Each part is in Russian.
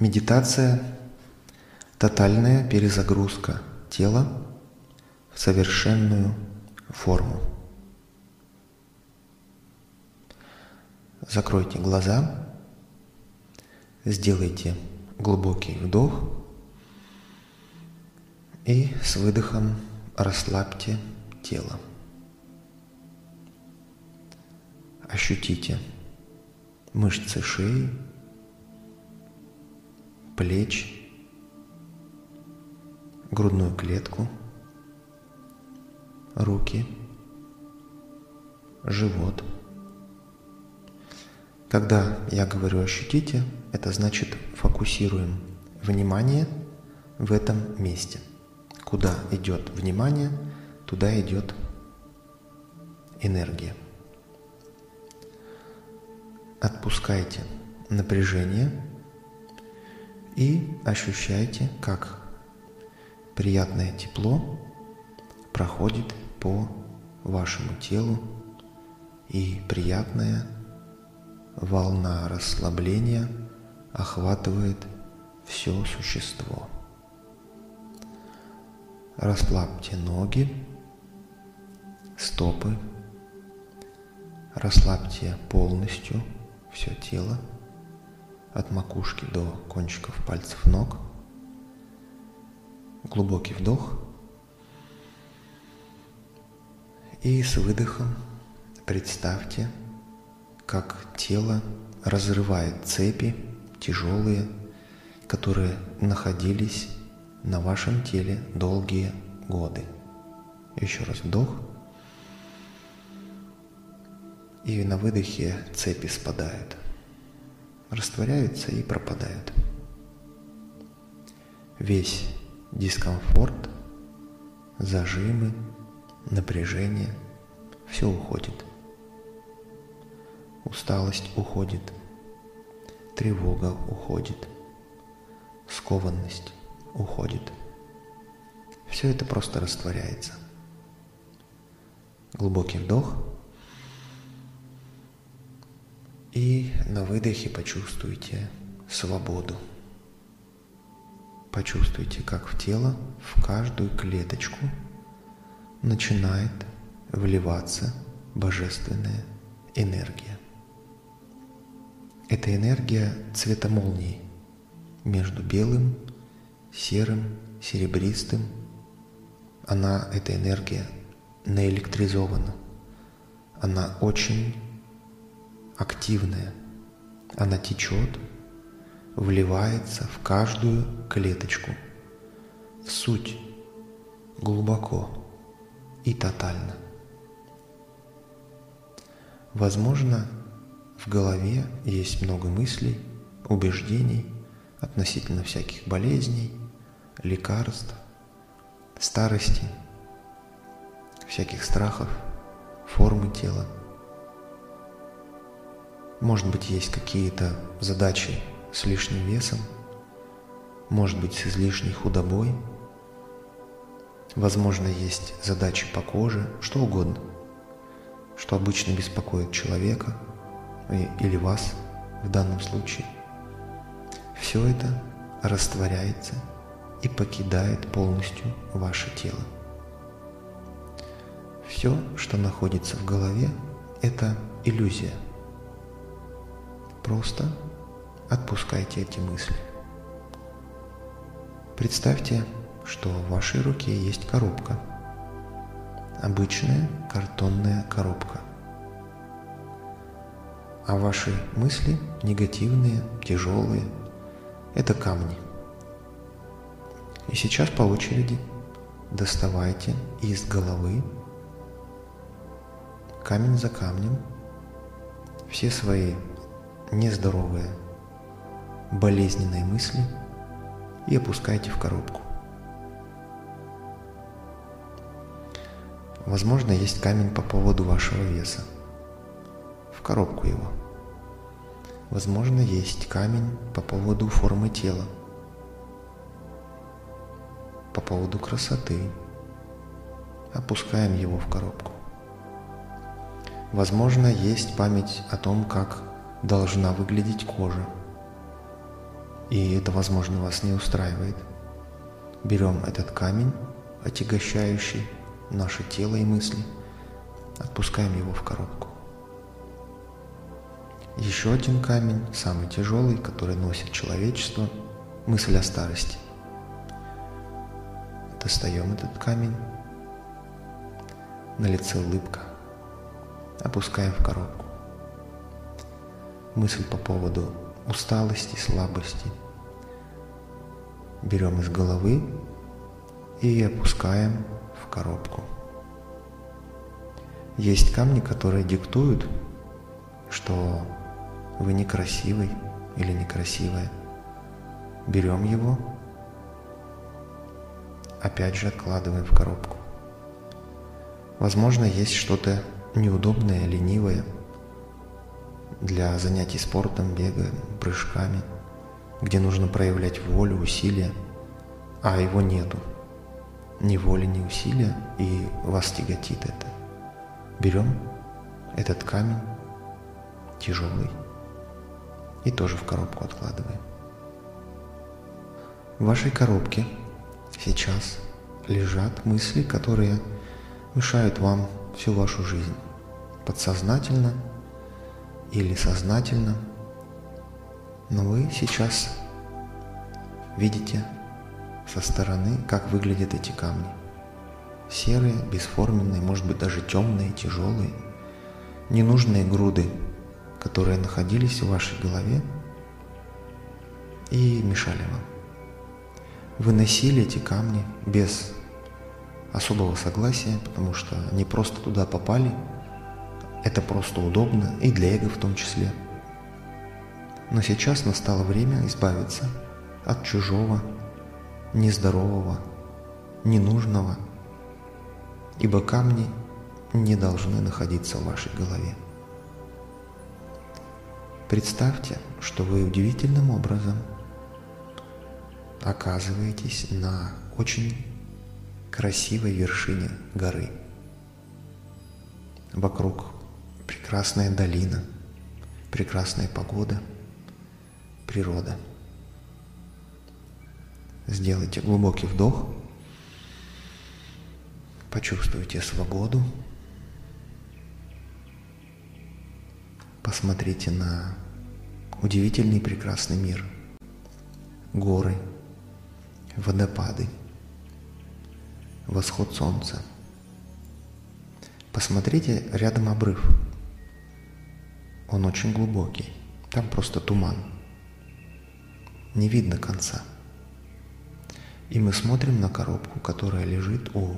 Медитация – тотальная перезагрузка тела в совершенную форму. Закройте глаза, сделайте глубокий вдох и с выдохом расслабьте тело. Ощутите мышцы шеи, плеч, грудную клетку, руки, живот. Когда я говорю «ощутите», это значит фокусируем внимание в этом месте. Куда идет внимание, туда идет энергия. Отпускайте напряжение и ощущайте, как приятное тепло проходит по вашему телу и приятная волна расслабления охватывает все существо. Расслабьте ноги, стопы, расслабьте полностью все тело, от макушки до кончиков пальцев ног. Глубокий вдох. И с выдохом представьте, как тело разрывает цепи тяжелые, которые находились на вашем теле долгие годы. Еще раз вдох. И на выдохе цепи спадают, растворяются и пропадают. Весь дискомфорт, зажимы, напряжение, все уходит. Усталость уходит, тревога уходит, скованность уходит. Все это просто растворяется. Глубокий вдох – и на выдохе почувствуйте свободу. Почувствуйте, как в тело, в каждую клеточку начинает вливаться божественная энергия. Это энергия цвета молнии между белым, серым, серебристым. Она, эта энергия, наэлектризована. Она очень активная. Она течет, вливается в каждую клеточку, в суть, глубоко и тотально. Возможно, в голове есть много мыслей, убеждений относительно всяких болезней, лекарств, старости, всяких страхов, формы тела – может быть, есть какие-то задачи с лишним весом, может быть, с излишней худобой. Возможно, есть задачи по коже, что угодно, что обычно беспокоит человека или вас в данном случае. Все это растворяется и покидает полностью ваше тело. Все, что находится в голове, это иллюзия – Просто отпускайте эти мысли. Представьте, что в вашей руке есть коробка. Обычная картонная коробка. А ваши мысли негативные, тяжелые – это камни. И сейчас по очереди доставайте из головы камень за камнем все свои нездоровые, болезненные мысли и опускайте в коробку. Возможно, есть камень по поводу вашего веса. В коробку его. Возможно, есть камень по поводу формы тела. По поводу красоты. Опускаем его в коробку. Возможно, есть память о том, как должна выглядеть кожа. и это, возможно, вас не устраивает. Берем этот камень, отягощающий наше тело и мысли, отпускаем его в коробку. Еще один камень, самый тяжелый, который носит человечество, мысль о старости. Достаем этот камень, на лице улыбка, опускаем в коробку. Мысль по поводу усталости, слабости берем из головы и опускаем в коробку. Есть камни, которые диктуют, что вы некрасивый или некрасивая. Берем его, опять же откладываем в коробку. Возможно, есть что-то неудобное, ленивое для занятий спортом, бега, прыжками, где нужно проявлять волю, усилия, а его нету. Ни воли, ни усилия, и вас тяготит это. Берем этот камень, тяжелый, и тоже в коробку откладываем. В вашей коробке сейчас лежат мысли, которые мешают вам всю вашу жизнь. Подсознательно или сознательно. Но вы сейчас видите со стороны, как выглядят эти камни. Серые, бесформенные, может быть даже темные, тяжелые, ненужные груды которые находились в вашей голове и мешали вам. Вы носили эти камни без особого согласия, потому что они просто туда попали. Это просто удобно и для эго в том числе. Но сейчас настало время избавиться от чужого, нездорового, ненужного, ибо камни не должны находиться в вашей голове. Представьте, что вы удивительным образом оказываетесь на очень красивой вершине горы. Вокруг прекрасная долина, прекрасная погода, природа. Сделайте глубокий вдох, почувствуйте свободу, Посмотрите на удивительный прекрасный мир. Горы, водопады, восход солнца. Посмотрите рядом обрыв. Он очень глубокий. Там просто туман. Не видно конца. И мы смотрим на коробку, которая лежит у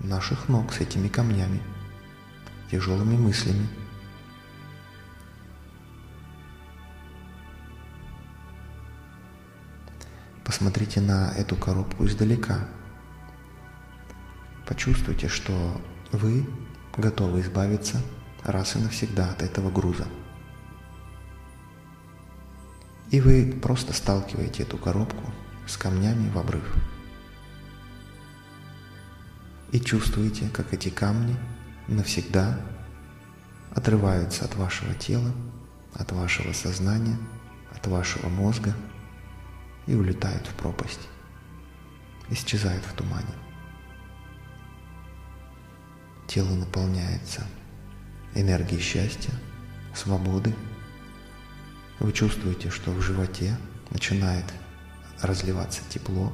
наших ног с этими камнями, тяжелыми мыслями – Посмотрите на эту коробку издалека. Почувствуйте, что вы готовы избавиться раз и навсегда от этого груза. И вы просто сталкиваете эту коробку с камнями в обрыв. И чувствуете, как эти камни навсегда отрываются от вашего тела, от вашего сознания, от вашего мозга – и улетают в пропасть, исчезают в тумане. Тело наполняется энергией счастья, свободы. Вы чувствуете, что в животе начинает разливаться тепло.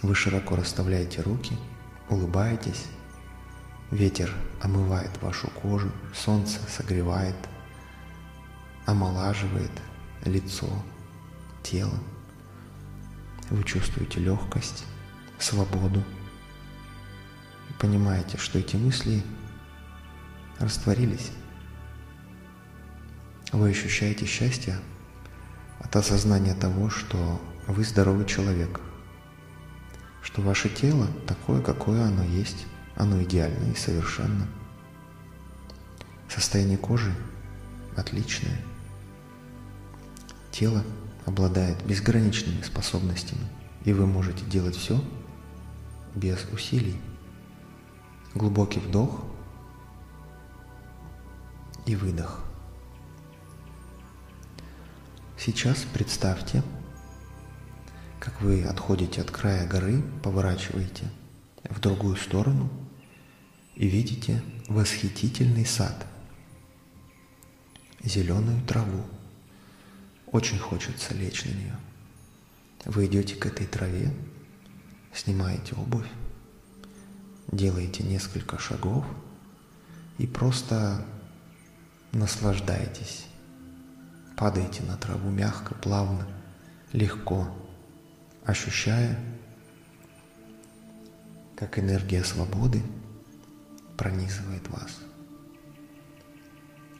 Вы широко расставляете руки, улыбаетесь. Ветер омывает вашу кожу, солнце согревает, омолаживает – лицо, тело. Вы чувствуете легкость, свободу. Понимаете, что эти мысли растворились. Вы ощущаете счастье от осознания того, что вы здоровый человек, что ваше тело такое, какое оно есть, оно идеально и совершенно. Состояние кожи отличное – Тело обладает безграничными способностями, и вы можете делать все без усилий. Глубокий вдох и выдох. Сейчас представьте, как вы отходите от края горы, поворачиваете в другую сторону и видите восхитительный сад, зеленую траву. Очень хочется лечь на нее. Вы идете к этой траве, снимаете обувь, делаете несколько шагов и просто наслаждаетесь. Падаете на траву мягко, плавно, легко, ощущая, как энергия свободы пронизывает вас.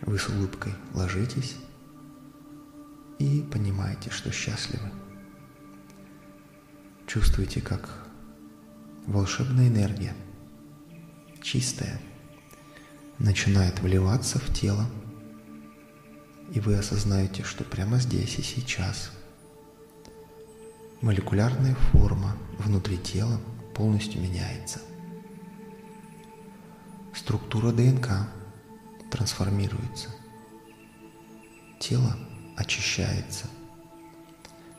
Вы с улыбкой ложитесь и понимаете, что счастливы. Чувствуете, как волшебная энергия, чистая, начинает вливаться в тело, и вы осознаете, что прямо здесь и сейчас молекулярная форма внутри тела полностью меняется. Структура ДНК трансформируется. Тело очищается.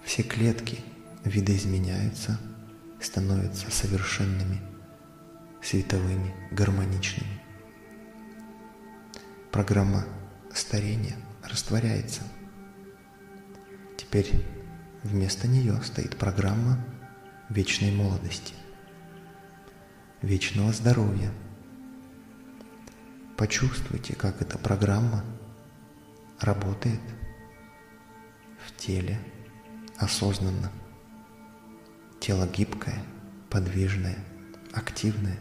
Все клетки видоизменяются, становятся совершенными, световыми, гармоничными. Программа старения растворяется. Теперь вместо нее стоит программа вечной молодости, вечного здоровья. Почувствуйте, как эта программа работает в теле осознанно. Тело гибкое, подвижное, активное.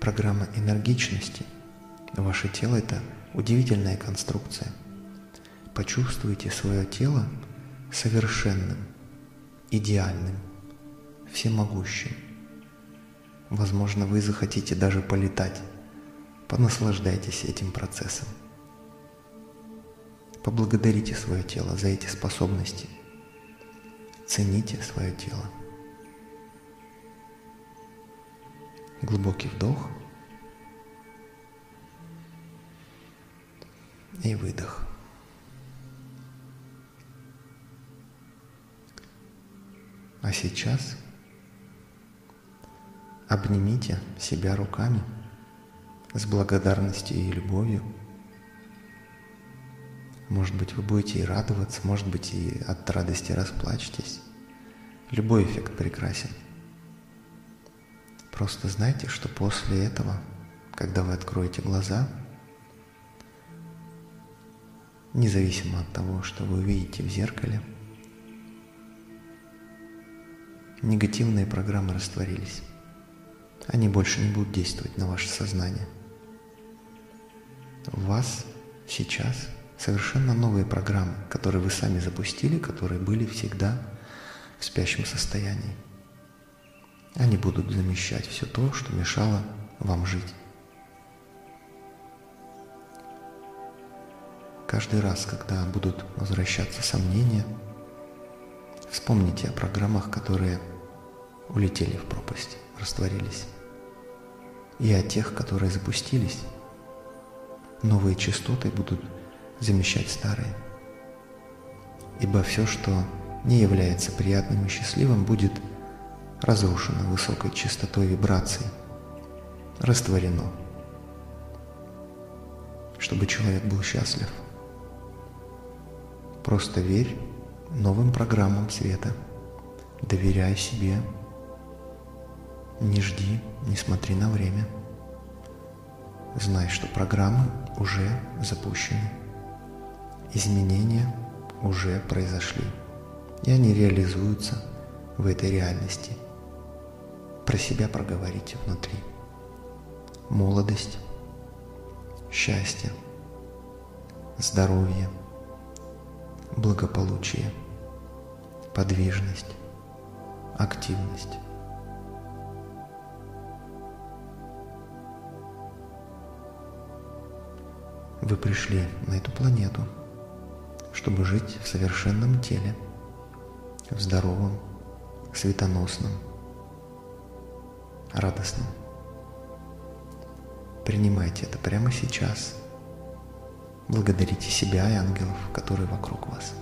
Программа энергичности. Ваше тело – это удивительная конструкция. Почувствуйте свое тело совершенным, идеальным, всемогущим. Возможно, вы захотите даже полетать. Понаслаждайтесь этим процессом. Поблагодарите свое тело за эти способности. Цените свое тело. Глубокий вдох и выдох. А сейчас обнимите себя руками с благодарностью и любовью – может быть, вы будете и радоваться, может быть, и от радости расплачетесь. Любой эффект прекрасен. Просто знайте, что после этого, когда вы откроете глаза, независимо от того, что вы увидите в зеркале, негативные программы растворились. Они больше не будут действовать на ваше сознание. В вас сейчас – совершенно новые программы, которые вы сами запустили, которые были всегда в спящем состоянии. Они будут замещать все то, что мешало вам жить. Каждый раз, когда будут возвращаться сомнения, вспомните о программах, которые улетели в пропасть, растворились, и о тех, которые запустились. Новые частоты будут замещать старые. Ибо все, что не является приятным и счастливым, будет разрушено высокой частотой вибраций, растворено, чтобы человек был счастлив. Просто верь новым программам света, доверяй себе, не жди, не смотри на время. Знай, что программы уже запущены изменения уже произошли, и они реализуются в этой реальности. Про себя проговорите внутри. Молодость, счастье, здоровье, благополучие, подвижность, активность. Вы пришли на эту планету – чтобы жить в совершенном теле, в здоровом, светоносном, радостном. Принимайте это прямо сейчас. Благодарите себя и ангелов, которые вокруг вас.